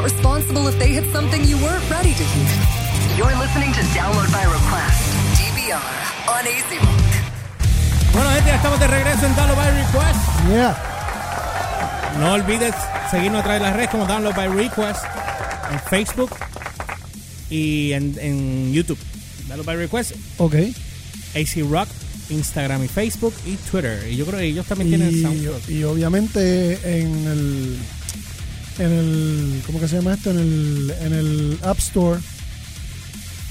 not responsible if they hit something you weren't ready to hear. You're listening to Download by Request, DVR, on AC Rock. Bueno, gente, ya estamos de regreso en Download by Request. Yeah. No olvides seguirnos a través de las redes como Download by Request en Facebook y en, en YouTube. Download by Request, Ok. AC Rock, Instagram y Facebook y Twitter. Y yo creo que ellos también tienen Y, SoundCloud. y obviamente en el en el ¿cómo que se llama esto? En el en el App Store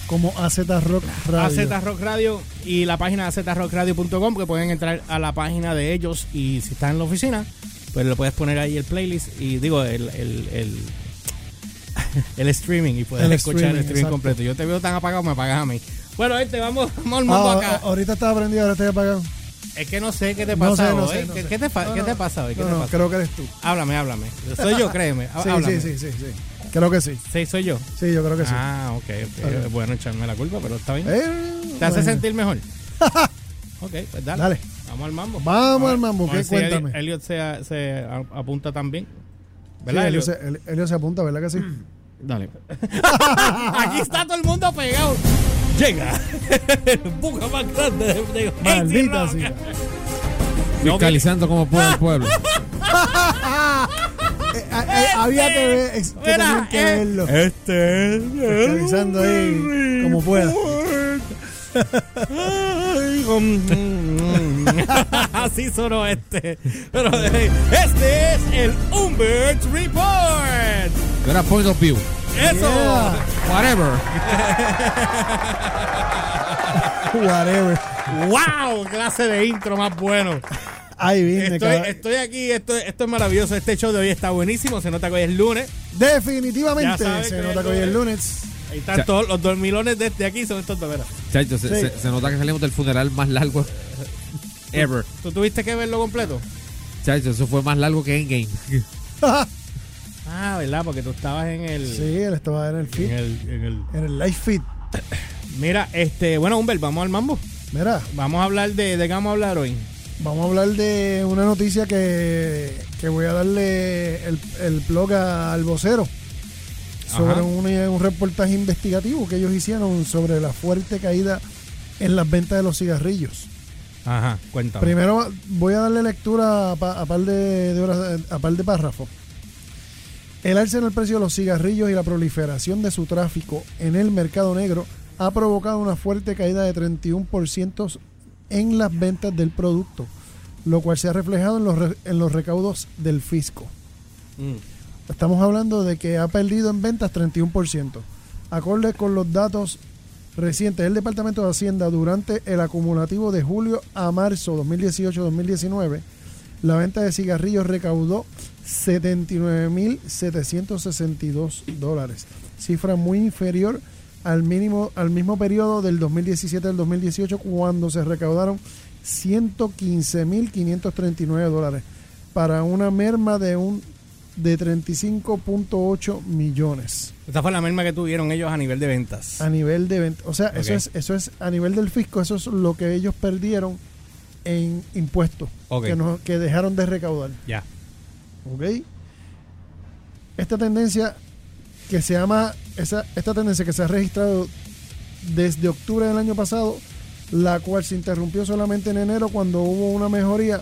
como AZ Rock Radio. AZ Rock Radio y la página azrockradio.com que pueden entrar a la página de ellos y si están en la oficina, pues le puedes poner ahí el playlist y digo el, el, el, el streaming y puedes El escuchar streaming, el streaming exacto. completo. Yo te veo tan apagado, me apagas a mí. Bueno, gente, vamos, vamos al mambo Ah, acá. ahorita estaba prendido, ahora estoy apagado. Es que no sé qué te No pasa no hoy. sé, no ¿Qué, sé. te, fa- qué te pasa hoy? ¿Qué No, te pasa? creo que eres tú. Háblame, háblame. Soy yo, créeme. Sí, háblame. sí, sí, sí, sí. Creo que sí. Sí, soy yo. Sí, yo creo que sí. Ah, ok, ok. Dale. Es bueno echarme la culpa, pero está bien. Eh, ¿Te hace sentir mejor? ok, pues dale. Dale. Vamos al mambo. Vamos al mambo, ¿qué? si Cuéntame. Elliot se, apunta también. Sí, ¿Verdad, Elio, Elliot? se, El- Elio se apunta, ¿verdad que sí? Dale. Aquí está todo el mundo pegado. Llega el buca más grande de, Maldita sea. Fiscalizando como puede el pueblo. Eh, eh, eh, había que ver, ex- que tenían que eh, verlo. Este es Fiscalizando ahí como pueda. Ay, Así sonó este. Pero eh, este es el Umbert Report. Era point of view. Eso. Yeah. Whatever. Whatever. ¡Wow! Clase de intro más bueno. Ahí vine, Estoy, estoy aquí, esto, esto es maravilloso. Este show de hoy está buenísimo. Se nota que hoy es lunes. Definitivamente se que nota que hoy es lunes. lunes. Ahí están todos los dormilones desde aquí, son estos dos. Chacho, se, Sí. se- se nota que salimos del funeral más largo ever. ¿Tú tuviste que verlo completo? Chacho, eso fue más largo que Endgame. Ah, ¿verdad? Porque tú estabas en el. sí, él estaba en el En feed, el, en el- en el live feed. Mira, este, bueno, Humbert, vamos al mambo. Mira, Vamos a hablar de, ¿de qué vamos a hablar hoy? vamos a hablar de una noticia que, que voy a darle el, el blog a- al vocero sobre un, un reportaje investigativo que ellos hicieron sobre la fuerte caída en las ventas de los cigarrillos. Ajá, cuéntame. Primero voy a darle lectura a, a par de, de horas- a par de párrafos. El alza en el precio de los cigarrillos y la proliferación de su tráfico en el mercado negro ha provocado una fuerte caída de 31% en las ventas del producto, lo cual se ha reflejado en los, re- en los recaudos del fisco. Mm. Estamos hablando de que ha perdido en ventas 31%. Acorde con los datos recientes del Departamento de Hacienda durante el acumulativo de julio a marzo 2018-2019, la venta de cigarrillos recaudó 79.762 dólares, cifra muy inferior al mínimo al mismo periodo del 2017 al 2018 cuando se recaudaron 115.539 dólares para una merma de un de 35.8 millones Esta fue la merma que tuvieron ellos a nivel de ventas. a nivel de venta. O sea, eso es eso es a nivel del fisco, eso es lo que ellos perdieron en impuestos que, no- que dejaron de recaudar. Ya. ¿Ok? Esta tendencia que se llama, esa, esta tendencia que se ha registrado desde octubre del año pasado, la cual se interrumpió solamente en enero cuando hubo una mejoría.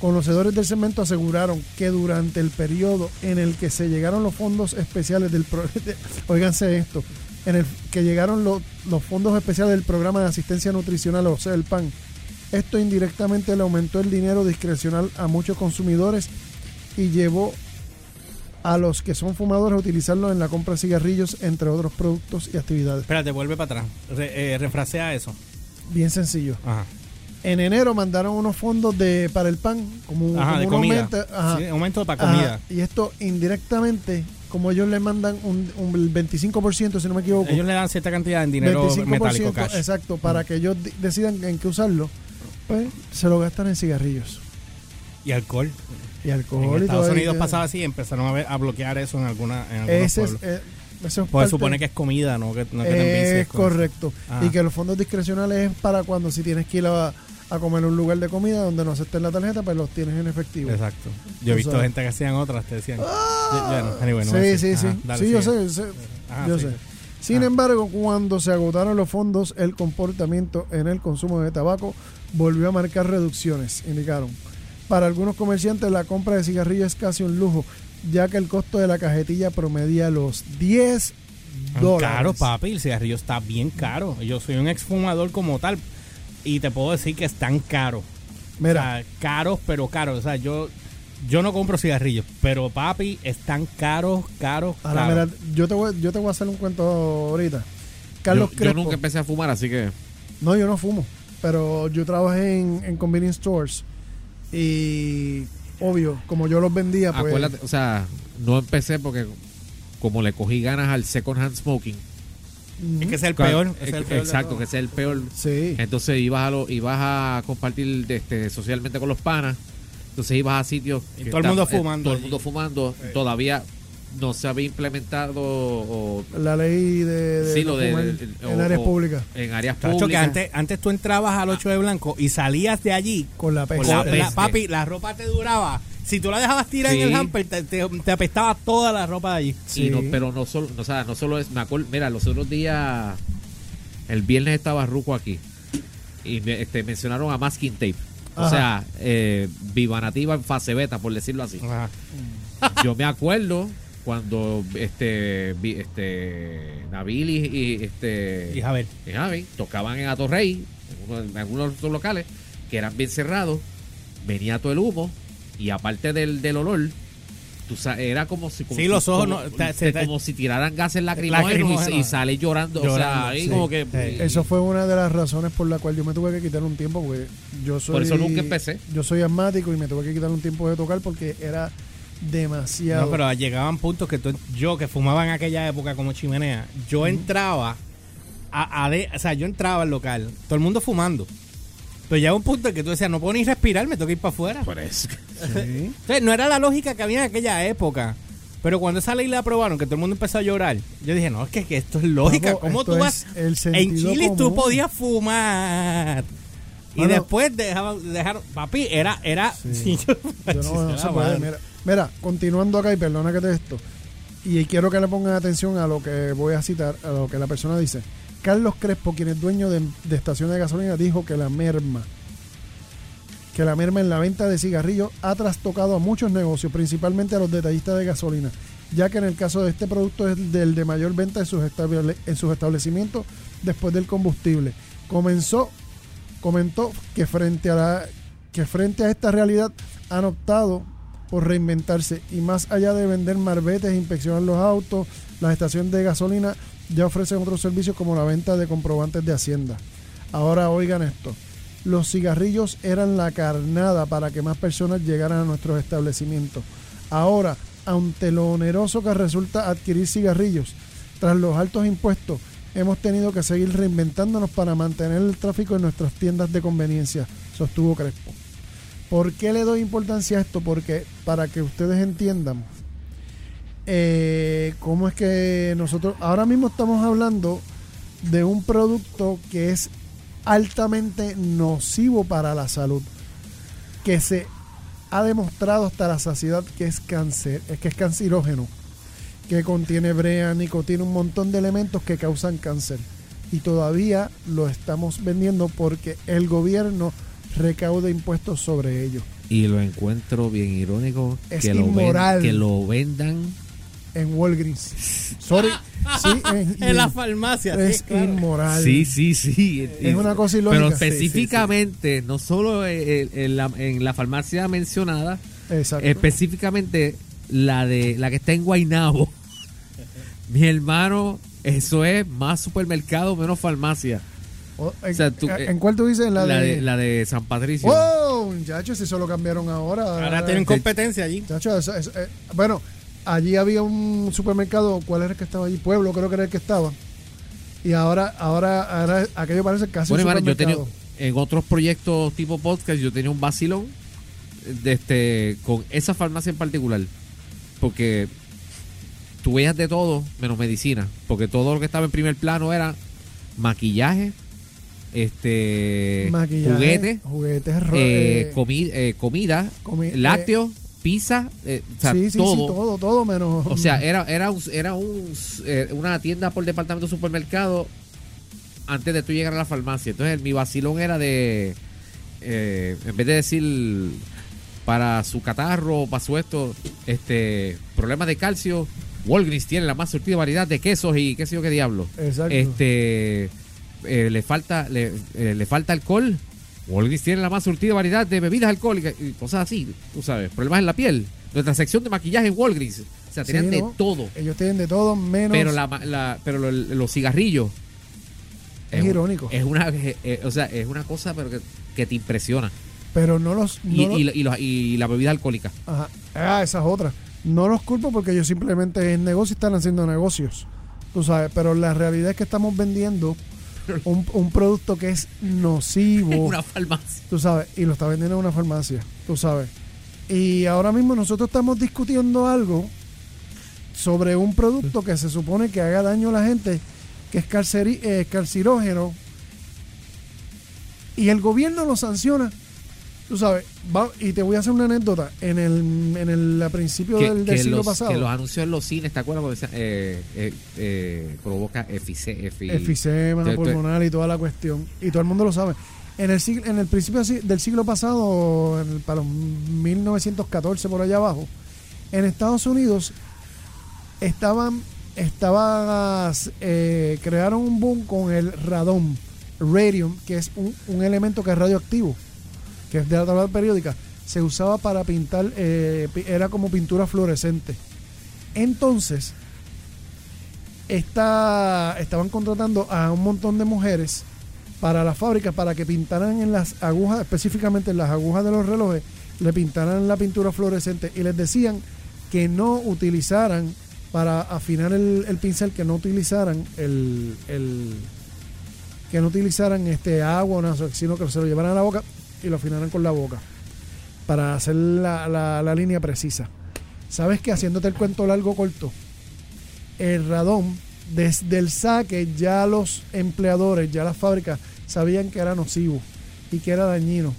Conocedores del cemento aseguraron que durante el periodo en el que se llegaron los fondos especiales del pro- oíganse esto, en el que llegaron los, los fondos especiales del programa de asistencia nutricional, o sea, el PAN, esto indirectamente le aumentó el dinero discrecional a muchos consumidores y llevó a los que son fumadores a utilizarlo en la compra de cigarrillos, entre otros productos y actividades. Espérate, vuelve para atrás. Re- eh, refrasea eso. Bien sencillo. Ajá. En enero mandaron unos fondos de para el pan, como, un- Ajá, como de un comida. aumento, ajá. Sí, aumento para comida. y esto indirectamente, como ellos le mandan un, un 25%, si no me equivoco, Ellos le dan cierta cantidad en dinero 25%, metálico cash. exacto, para que ellos decidan en qué usarlo, pues se lo gastan en cigarrillos Y alcohol. y alcohol. En y Estados Unidos pasaba así y empezaron a, ver- a bloquear eso en, alguna, en algunos Ese es, eh, eso es Pues supone que es comida, no que, no que es correcto. Ajá. Y que los fondos discrecionales es para cuando si tienes que ir a, a comer en un lugar de comida donde no acepten la tarjeta, pues los tienes en efectivo. Exacto. Yo he visto sabes. gente que hacían otras, te decían. Bueno, anyway, no sí, sí, sí. Ajá, dale, sí, yo sigue. sé, sé, Ajá, yo sí. sé. Sin Ah. embargo, cuando se agotaron los fondos, el comportamiento en el consumo de tabaco volvió a marcar reducciones, indicaron. Para algunos comerciantes, la compra de cigarrillos es casi un lujo, ya que el costo de la cajetilla promedia los 10 Tan dólares. Caro, papi, el cigarrillo está bien caro. Yo soy un exfumador como tal y te puedo decir que están caros. Mira, O sea, caros, pero caros. O sea, yo, yo no compro cigarrillos, pero papi, están caros, caros, ahora caros. mira, yo te, voy, yo te voy a hacer un cuento ahorita. Carlos yo, yo nunca empecé a fumar, así que. No, yo no fumo, pero yo trabajé en, en convenience stores y obvio, como yo los vendía, pues Acuérdate, o sea, no empecé porque como le cogí ganas al second hand smoking. Es que es el peor. Es el peor Exacto, que es el peor. sí. Entonces ibas a lo, ibas a compartir este, socialmente con los panas. Entonces ibas a sitios que todo el mundo eh, fumando todo el mundo fumando. Todavía no se había implementado o, La ley de, de Sí, lo de- en o- áreas públicas en áreas que públicas. antes, antes tú entrabas al 8 de blanco y salías de allí con la con peste. la, peste. la- papi, la ropa te duraba. Si tú la dejabas tirar en el hamper, te, te- te apestaba toda la ropa de allí. Sí. Y no, pero no solo, o sea, no solo es, me acuerdo, mira, los otros días, el viernes estaba Ruco aquí y me- este, mencionaron a Masking Tape. O Ajá. sea, eh, Viva Nativa en fase beta, por decirlo así. Ajá. Yo me acuerdo cuando este, vi- este Nabil y, y, este Y a ver, y Javi tocaban en Atorrey, en, uno- en algunos de los locales, que eran bien cerrados, venía todo el humo, y aparte del, del olor, tú sa- era como si como Sí, si- los ojos como, no- te- se te- como si tiraran gases lacrimógenos y, y sale llorando, o sea, sí. como que Sí. Eso fue una de las razones por la cual yo me tuve que quitar un tiempo, porque yo soy. Por eso nunca empecé. Yo soy asmático y me tuve que quitar un tiempo de tocar porque era demasiado. no, pero llegaban puntos que tú- yo que fumaba en aquella época como chimenea, yo entraba a, a de- o sea, yo entraba al local, todo el mundo fumando. Pero llegaba un punto en que tú decías, no puedo ni respirar, me tengo que ir para afuera. por eso. Sí. Entonces, no era la lógica que había en aquella época. Pero cuando esa ley la aprobaron, que todo el mundo empezó a llorar, yo dije, no, es que, que esto es lógica. Papo, ¿Cómo tú vas? el En Chile tú común. podías fumar. Y después dejaban, dejaron, papi, era, era, Sí. yo- Yo no, no se puede. madre. Mira, mira, continuando acá, y perdona que te esto. Y quiero que le pongan atención a lo que voy a citar, a lo que la persona dice. Carlos Crespo, quien es dueño de, de estaciones de gasolina, dijo que la merma, que la merma en la venta de cigarrillos ha trastocado a muchos negocios, principalmente a los detallistas de gasolina, ya que en el caso de este producto es del de mayor venta en sus, estable- en sus establecimientos después del combustible. Comenzó comentó que frente a que frente a esta realidad han optado por reinventarse y más allá de vender marbetes e inspeccionar los autos, las estaciones de gasolina ya ofrecen otros servicios como la venta de comprobantes de hacienda. Ahora oigan esto, los cigarrillos eran la carnada para que más personas llegaran a nuestros establecimientos. Ahora, ante lo oneroso que resulta adquirir cigarrillos, tras los altos impuestos, hemos tenido que seguir reinventándonos para mantener el tráfico en nuestras tiendas de conveniencia, sostuvo Crespo. ¿Por qué le doy importancia a esto? Porque para que ustedes entiendan eh, cómo es que nosotros ahora mismo estamos hablando de un producto que es altamente nocivo para la salud, que se ha demostrado hasta la saciedad que es cáncer, es que es cancerógeno, que contiene brea, nicotina, un montón de elementos que causan cáncer. Y todavía lo estamos vendiendo porque el gobierno recauda impuestos sobre ello. Y lo encuentro bien irónico Es que, lo, ven- inmoral. que lo vendan. En Walgreens. Sorry. Sí, en, en la farmacia. es sí, claro. inmoral. Sí, sí, sí. Es una cosa ilógica. Pero Sí, sí, sí. específicamente, no solo en, en la, en la farmacia mencionada, Exacto. específicamente la de la que está en Guainabo. Mi hermano, eso es más supermercado, menos farmacia. O- en, o sea, tú- ¿En cuál tú dices? La, La de... de, la de San Patricio. ¡Oh! Muchachos, si eso lo cambiaron ahora. Ahora tienen competencia allí. Eso- eso- eh, bueno, allí había un supermercado. ¿Cuál era el que estaba allí? Pueblo, creo que era el que estaba. Y ahora, ahora, ahora aquello parece casi Bueno, un hermano, yo tenía supermercado. en otros proyectos tipo podcast, yo tenía un vacilón de este con esa farmacia en particular. Porque tú veías de todo menos medicina. Porque todo lo que estaba en primer plano era maquillaje, este Maquillaje, juguetes, juguetes, eh, eh, comi- eh, comida, comi- lácteos, pizza, eh, o sea, sí, sí, todo. sí, todo, todo menos. O sea, era, era, un- era un, eh, una tienda por departamento supermercado antes de tú llegar a la farmacia. Entonces, mi vacilón era de, eh, en vez de decir para su catarro, para su esto, este, problemas de calcio, Walgreens tiene la más surtida variedad de quesos y qué sé yo qué diablo. Exacto. Este, eh, le falta, le, eh, le falta alcohol. Walgreens tiene la más surtida variedad de bebidas alcohólicas y cosas así, tú sabes, problemas en la piel. Nuestra sección de maquillaje en Walgreens, o sea, tenían Sí, de ¿no? todo. Ellos tienen de todo menos. Pero la, la- pero lo- los cigarrillos Es irónico. Es una, eh, eh, o sea, es una cosa pero que, que te impresiona. pero no los. no Y, los- y, y los- y la bebida alcohólica. Ajá. Ah, esa es otra. No los culpo porque ellos simplemente en negocio están haciendo negocios. Tú sabes, pero la realidad es que estamos vendiendo un, un producto que es nocivo. Una farmacia. tú sabes, y lo está vendiendo en una farmacia, tú sabes. Y ahora mismo nosotros estamos discutiendo algo sobre un producto que se supone que haga daño a la gente, que es carceri- eh, carcinógeno, y el gobierno lo sanciona. Tú sabes, va- y te voy a hacer una anécdota. En el, en el a principio Que, del, del que siglo los, pasado, que los anuncios en los cines, ¿te acuerdas? Cuando decían, eh, eh, eh, provoca efice, efi- efisema Te- te- pulmonar y toda la cuestión. Y todo el mundo lo sabe. En el, siglo, en el principio del siglo pasado, en el- para los 1914 por allá abajo, en Estados Unidos estaban, estaba, eh, crearon un boom con el radón, radium, que es un, un elemento que es radioactivo, que es de la tabla periódica. Se usaba para pintar, eh, era como pintura fluorescente. Entonces, esta, estaban contratando a un montón de mujeres para las fábricas para que pintaran en las agujas, específicamente en las agujas de los relojes, le pintaran la pintura fluorescente y les decían que no utilizaran para afinar el, el pincel, que no utilizaran el, el- que no utilizaran este agua sino que se lo llevaran a la boca y lo afinaran con la boca para hacer la, la- línea precisa. ¿Sabes que Haciéndote el cuento largo corto, el radón, desde el saque ya los empleadores, ya las fábricas sabían que era nocivo y que era dañino.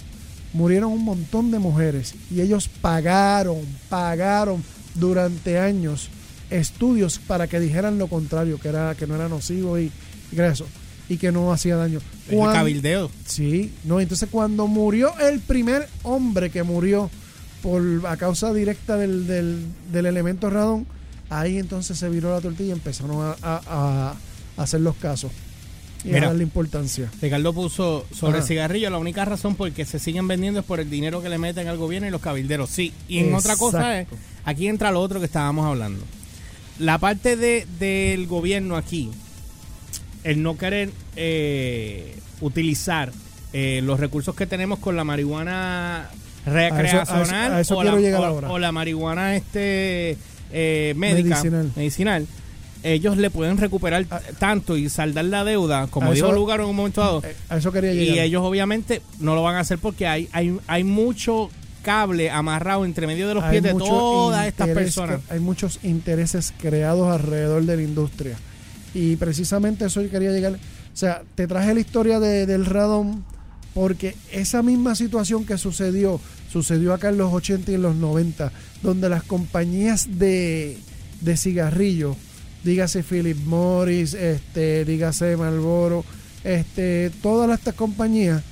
Murieron un montón de mujeres y ellos pagaron, pagaron durante años estudios para que dijeran lo contrario, que era que no era nocivo y, eso, y que no hacía daño. El Cuan- cabildeo. Sí, no, entonces cuando murió el primer hombre que murió por a causa directa del, del, del elemento radón, ahí entonces se viró la tortilla y empezaron a, a- hacer los casos y Mira. a darle importancia. Ricardo puso sobre Ajá. cigarrillos, la única razón por que se siguen vendiendo es por el dinero que le meten al gobierno y los cabilderos. Sí, y en otra cosa es, aquí entra lo otro que estábamos hablando. La parte de, del gobierno aquí, el no querer eh, utilizar eh, los recursos que tenemos con la marihuana recreacional a eso o, la, o- ahora. o la marihuana este eh, médica, Medicinal. medicinal, ellos le pueden recuperar A- tanto y saldar la deuda, como dijo Lugar en un momento dado. A eso quería llegar. Y ellos obviamente no lo van a hacer porque hay, hay, hay mucho cable amarrado entre medio de los Hay pies de todas estas personas. que- hay muchos intereses creados alrededor de la industria. Y precisamente eso yo quería llegar. O sea, te traje la historia de- del radón porque esa misma situación que sucedió, sucedió acá en los 80 y en los 90, donde las compañías de, de cigarrillos, dígase Philip Morris, este, dígase Marlboro, este, todas estas compañías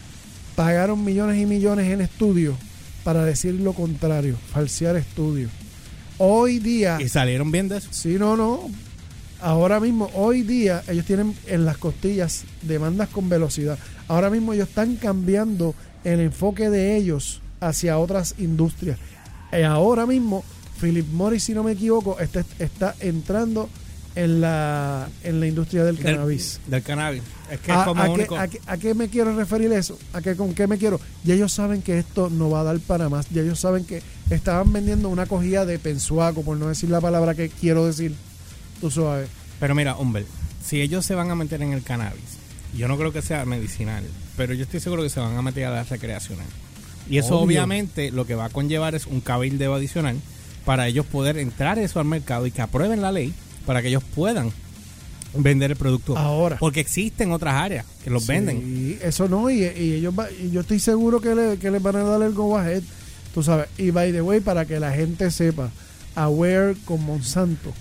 pagaron millones y millones en estudios para decir lo contrario, falsear estudios. Hoy día, Y salieron bien de eso. sí, no, no. Ahora mismo, hoy día, ellos tienen en las costillas demandas con velocidad. Ahora mismo ellos están cambiando el enfoque de ellos hacia otras industrias. Y ahora mismo, Philip Morris, si no me equivoco, está, está entrando en la, en la industria del cannabis. Del, cannabis. Es que ¿A, es como a qué, único. a qué- a qué me quiero referir eso? ¿A qué, ¿Con qué me quiero? Ya ellos saben que esto no va a dar para más. Ya ellos saben que estaban vendiendo una cogida de pensuaco, por no decir la palabra que quiero decir. Tú sabes. Pero mira, hombre, si ellos se van a meter en el cannabis, yo no creo que sea medicinal, pero yo estoy seguro que se van a meter a la recreacional. Y eso Obvio. obviamente lo que va a conllevar es un cabildeo adicional para ellos poder entrar eso al mercado y que aprueben la ley para que ellos puedan vender el producto. Ahora. Porque existen otras áreas que los venden. Sí, eso no, y, y ellos va- y yo estoy seguro que, le- que les van a dar el go ahead, tú sabes. Y by the way, para que la gente sepa, aware con Monsanto.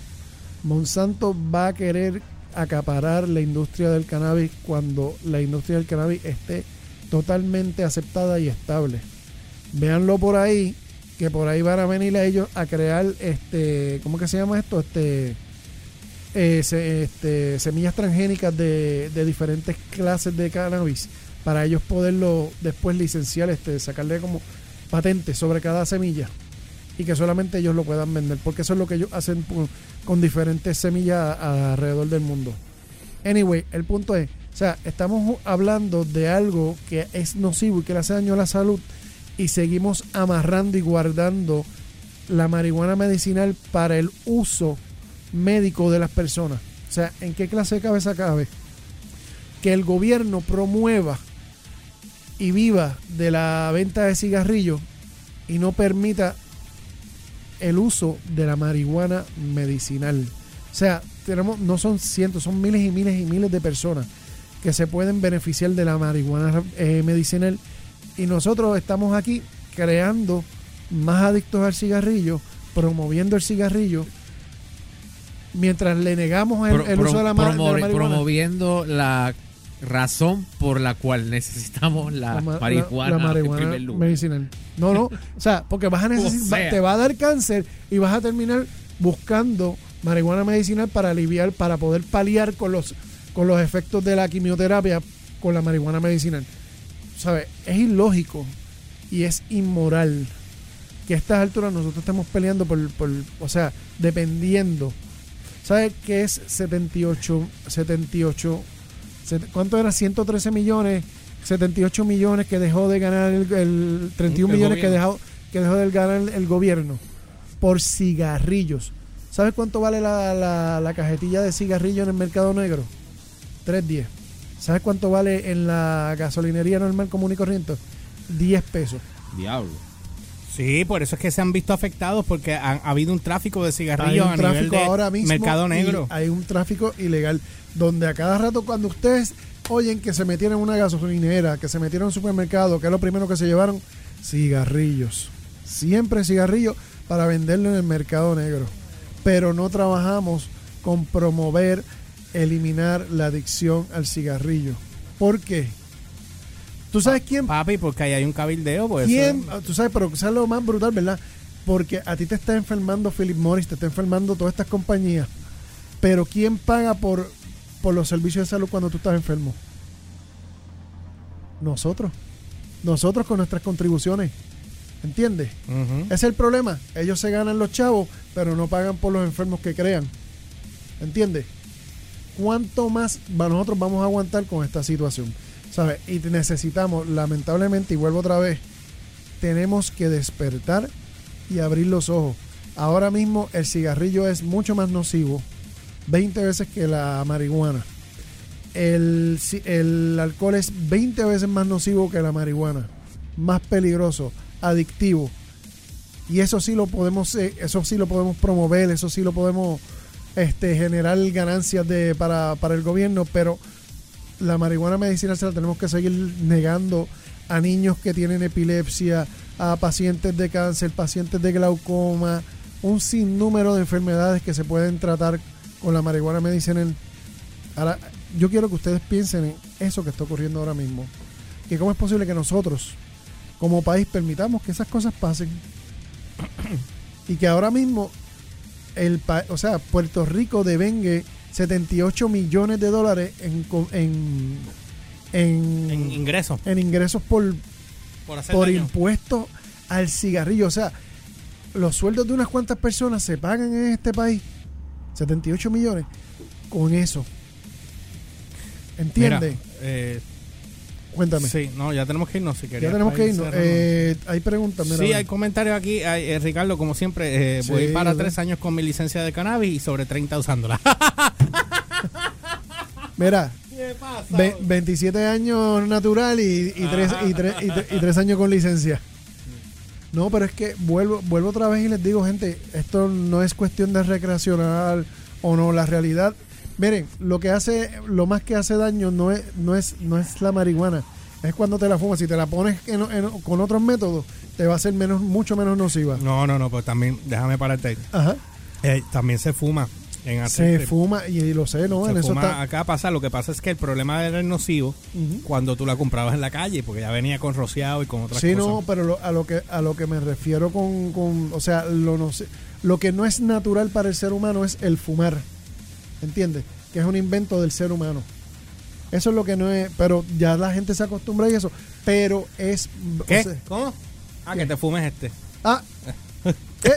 Monsanto va a querer acaparar la industria del cannabis cuando la industria del cannabis esté totalmente aceptada y estable. Véanlo por ahí, que por ahí van a venir a ellos a crear este, ¿cómo que se llama esto? Este eh, este, semillas transgénicas de, de diferentes clases de cannabis para ellos poderlo después licenciar, este, sacarle como patente sobre cada semilla y que solamente ellos lo puedan vender, porque eso es lo que ellos hacen con diferentes semillas alrededor del mundo. Anyway, el punto es, o sea, estamos hablando de algo que es nocivo y que le hace daño a la salud y seguimos amarrando y guardando la marihuana medicinal para el uso médico de las personas. O sea, ¿en qué clase de cabeza cabe? Que el gobierno promueva y viva de la venta de cigarrillos y no permita el uso de la marihuana medicinal. O sea, tenemos, no son cientos, son miles y miles y miles de personas que se pueden beneficiar de la marihuana eh, medicinal y nosotros estamos aquí creando más adictos al cigarrillo, promoviendo el cigarrillo, mientras le negamos el, Pro- el pro- uso de la, de la marihuana. promoviendo la razón por la cual necesitamos la, La ma- la- marihuana, la marihuana en primer lugar. medicinal. No, no, o sea, porque vas a necesitar, O sea. te va a dar cáncer y vas a terminar buscando marihuana medicinal para aliviar, para poder paliar con los con los efectos de la quimioterapia con la marihuana medicinal. ¿Sabes? Es ilógico y es inmoral que a estas alturas nosotros estemos peleando por, por o sea, dependiendo. ¿Sabes qué es 78 78 set- ¿Cuánto era? 113 millones, 78 millones que dejó de ganar el, el 31 El millones que gobierno. dejó, que dejó de ganar el gobierno por cigarrillos. ¿Sabes cuánto vale la, la, la cajetilla de cigarrillos en el mercado negro? 3.10. ¿Sabes cuánto vale en la gasolinería normal común y corriente? 10 pesos. Diablo. Sí, por eso es que se han visto afectados porque ha, ha habido un tráfico de Hay cigarrillos un a nivel tráfico de ahora mismo. mercado negro. Hay un tráfico ilegal. Donde a cada rato, cuando ustedes oyen que se metieron en una gasolinera, que se metieron en un supermercado, que es lo primero que se llevaron, cigarrillos. Siempre cigarrillos para venderlo en el mercado negro. Pero no trabajamos con promover, eliminar la adicción al cigarrillo. ¿Por qué? ¿Tú sabes quién Papi, porque ahí hay un cabildeo. Pues ¿Quién? eso- Tú sabes, pero sabes lo más brutal, ¿verdad? Porque a ti te está enfermando Philip Morris, te está enfermando todas estas compañías. Pero ¿quién paga por, por los servicios de salud cuando tú estás enfermo? Nosotros. Nosotros con nuestras contribuciones. ¿Entiendes? Ese es el problema. Ellos se ganan los chavos, pero no pagan por los enfermos que crean. ¿Entiendes? ¿Cuánto más nosotros vamos a aguantar con esta situación? ¿Sabes? Y necesitamos, lamentablemente, y vuelvo otra vez, tenemos que despertar y abrir los ojos. Ahora mismo el cigarrillo es mucho más nocivo, 20 veces que la marihuana. El, el alcohol es 20 veces más nocivo que la marihuana, más peligroso, adictivo. Y eso sí lo podemos, eh, eso sí lo podemos promover, eso sí lo podemos este, generar ganancias de, para, para el gobierno, pero la marihuana medicinal se la tenemos que seguir negando a niños que tienen epilepsia, a pacientes de cáncer, pacientes de glaucoma, un sinnúmero de enfermedades que se pueden tratar con la marihuana medicinal. Ahora, yo quiero que ustedes piensen en eso que está ocurriendo ahora mismo. Que cómo es posible que nosotros, como país, permitamos que esas cosas pasen. y que ahora mismo, el o sea, Puerto Rico devengue 78 millones de dólares en, en, en, En ingresos. en ingresos por, Por impuestos al cigarrillo. O sea, los sueldos de unas cuantas personas se pagan en este país. 78 millones. Con eso. ¿Entiendes? eh, Cuéntame. sí, no, ya tenemos que irnos si ya querías tenemos para que ir irnos. Eh, hay preguntas. mira, Sí, hay comentarios aquí. Ay, eh, Ricardo, como siempre, eh, Sí, voy para tres años con mi licencia de cannabis y sobre 30 usándola. Mira, ¿Qué pasa? ve- 27 años natural y, y, tres, y, tres, y, tres- y tres años con licencia. No, pero es que vuelvo, vuelvo otra vez y les digo, gente, esto no es cuestión de recreacional o no. La realidad, Miren, lo que hace, lo más que hace daño no es, no es, no es la marihuana, es cuando te la fumas. Si te la pones en- en- con otros métodos, te va a ser menos, mucho menos nociva. No, no, no, pues también, déjame pararte ahí. Ajá. Eh, también se fuma en Se fuma y, y lo sé, ¿no? Se en eso fuma está. acá pasa, lo que pasa es que el problema era el nocivo cuando tú la comprabas en la calle, porque ya venía con rociado y con otras Sí, cosas. no, pero lo- a lo que a lo que me refiero con, con o sea, lo no sé- lo que no es natural para el ser humano es el fumar. ¿Entiendes? Que es un invento del ser humano. Eso es lo que no es, pero ya la gente se acostumbra a eso, pero es o ¿Qué? sea, ¿Cómo? Ah, que te fumes este. ah, ¿qué?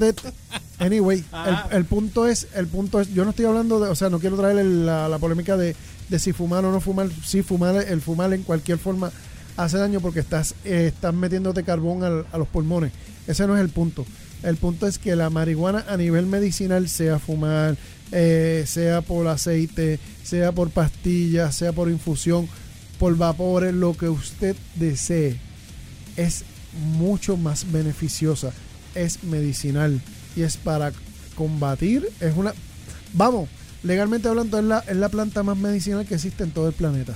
Esto. Anyway, el, el punto es, el punto es, yo no estoy hablando de, o sea, no quiero traer el- la, la polémica de, de si fumar o no fumar, si fumar, el fumar en cualquier forma hace daño porque estás, eh, estás metiéndote carbón al- a los pulmones. Ese no es el punto. El punto es que la marihuana a nivel medicinal, sea fumar, eh, sea por aceite, sea por pastillas, sea por infusión, por vapores, lo que usted desee, es mucho más beneficiosa, es medicinal y es para combatir, es una, vamos, legalmente hablando es la, es la planta más medicinal que existe en todo el planeta.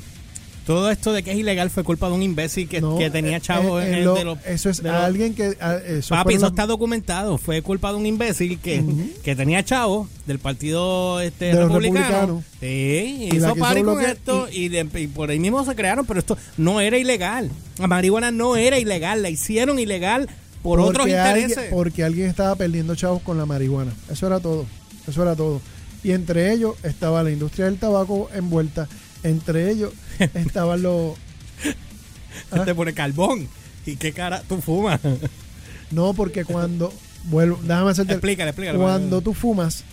Todo esto de que es ilegal fue culpa de un imbécil que, No, que tenía eh, chavos eh, en lo- de los- eso es de los- alguien que ah, eso Papi, eso está documentado. Fue culpa de un imbécil que, que tenía chavos del partido este, De los republicano. republicanos. Sí, Y hizo party con esto y- y, de- y por ahí mismo se crearon, pero esto no era ilegal. La marihuana no era ilegal, la hicieron ilegal por porque otros intereses. alguien, porque alguien estaba perdiendo chavos con la marihuana. Eso era todo. Eso era todo. Y entre ellos estaba la industria del tabaco envuelta. Entre ellos estaban los. Ah. Te pone carbón. ¿Y qué cara tú fumas? No, porque cuando. Vuelvo, déjame hacerte. explícale, explícale. Cuando tú fumas,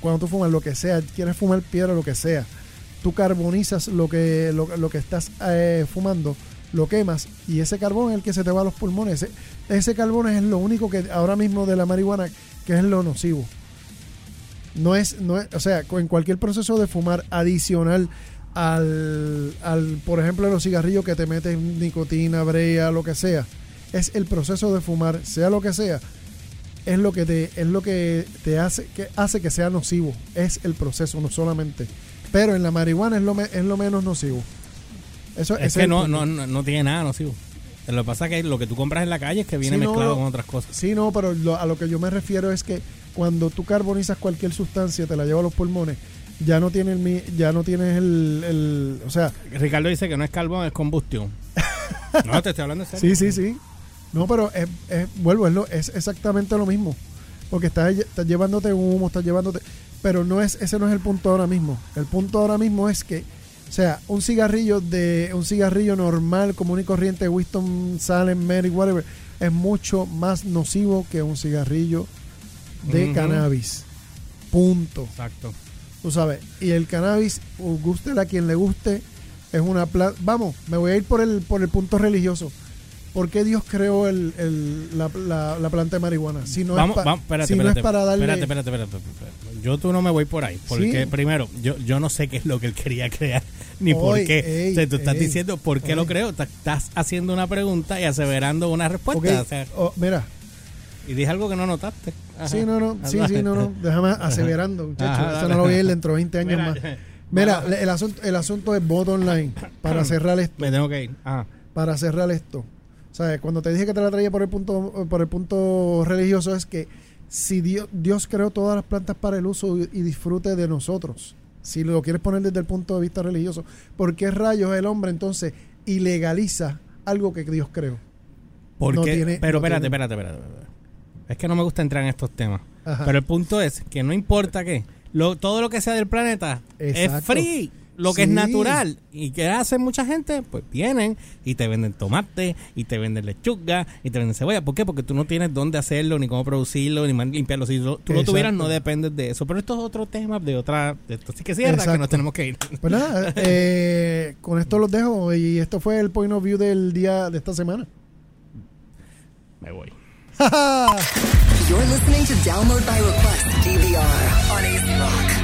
cuando tú fumas lo que sea, quieres fumar piedra, lo que sea, tú carbonizas lo que, lo, lo que estás eh, fumando, lo quemas y ese carbón es el que se te va a los pulmones. Ese, ese carbón es lo único que ahora mismo de la marihuana que es lo nocivo. No es, no es, o sea, en cualquier proceso de fumar adicional al, al, por ejemplo, los cigarrillos que te meten nicotina, brea, lo que sea, es el proceso de fumar, sea lo que sea, es lo que te, es lo que te hace que hace que sea nocivo, es el proceso, no solamente. Pero en la marihuana es lo, me- es lo menos nocivo. Eso Es que no, no, no, no tiene nada nocivo. Lo que pasa es que lo que tú compras en la calle es que viene Sí, mezclado no. con otras cosas. Sí, no, pero lo- a lo que yo me refiero es que cuando tú carbonizas cualquier sustancia, te la lleva a los pulmones, ya no tiene el, ya no tienes el, el- o sea, Ricardo dice que no es carbón, es combustión. no, te estoy hablando en serio. sí, sí, sí. No, pero es, es- vuelvo, es, lo- es exactamente lo mismo. Porque estás, estás llevándote humo, estás llevándote. Pero no es, ese no es el punto ahora mismo. El punto ahora mismo es que, o sea, un cigarrillo de, un cigarrillo normal, común y corriente, Winston, Salem, Mary, whatever, es mucho más nocivo que un cigarrillo de cannabis. Punto. Exacto. Tú sabes, y el cannabis, guste a quien le guste, es una planta. Vamos, me voy a ir por el, por el punto religioso. ¿Por qué Dios creó el, el- la, la- la planta de marihuana? Si no, vamos, es, pa- espérate, si no espérate, es para darle. espérate, espérate, espérate, espérate. Yo tú no me voy por ahí. Porque Sí. primero, yo, yo no sé qué es lo que él quería crear, ni Oy, por qué. ey, o sea, tú estás diciendo por qué lo. Ta- Estás haciendo una pregunta y aseverando una respuesta. Ok, o sea, oh, mira, y dije algo que no notaste. Ajá. sí, no, no, sí, sí, no, no. Déjame aseverando, muchachos. Eso no lo voy a ir dentro de 20 años Mira, más. Mira, vamos. el asunto, el asunto es voto online. Para cerrar esto. Me tengo que ir. Ajá. para cerrar esto. ¿Sabes? Cuando te dije que te la traía por el punto por el punto religioso es que si Dios, Dios creó todas las plantas para el uso y, y disfrute de nosotros, si lo quieres poner desde el punto de vista religioso, ¿por qué rayos el hombre entonces ilegaliza algo que Dios creó? Porque, No tiene- pero no espérate, tiene- espérate, espérate, espérate. Es que no me gusta entrar en estos temas. Ajá. Pero el punto es que no importa qué, lo, todo lo que sea del planeta es free, lo que es natural. ¿Y qué hace mucha gente? Pues vienen y te venden tomate, y te venden lechuga, y te venden cebolla. ¿Por qué? Porque tú no tienes dónde hacerlo, ni cómo producirlo, ni más limpiarlo. Si lo- tú lo Exacto. tuvieras, no dependes de eso. Pero esto es otro tema de otra... Esto sí que cierra, que Exacto. nos tenemos que ir. Pues nada, eh, con esto los dejo y esto fue el point of view del día de esta semana. me voy. You're listening to Download by Request DVR on AC Rock.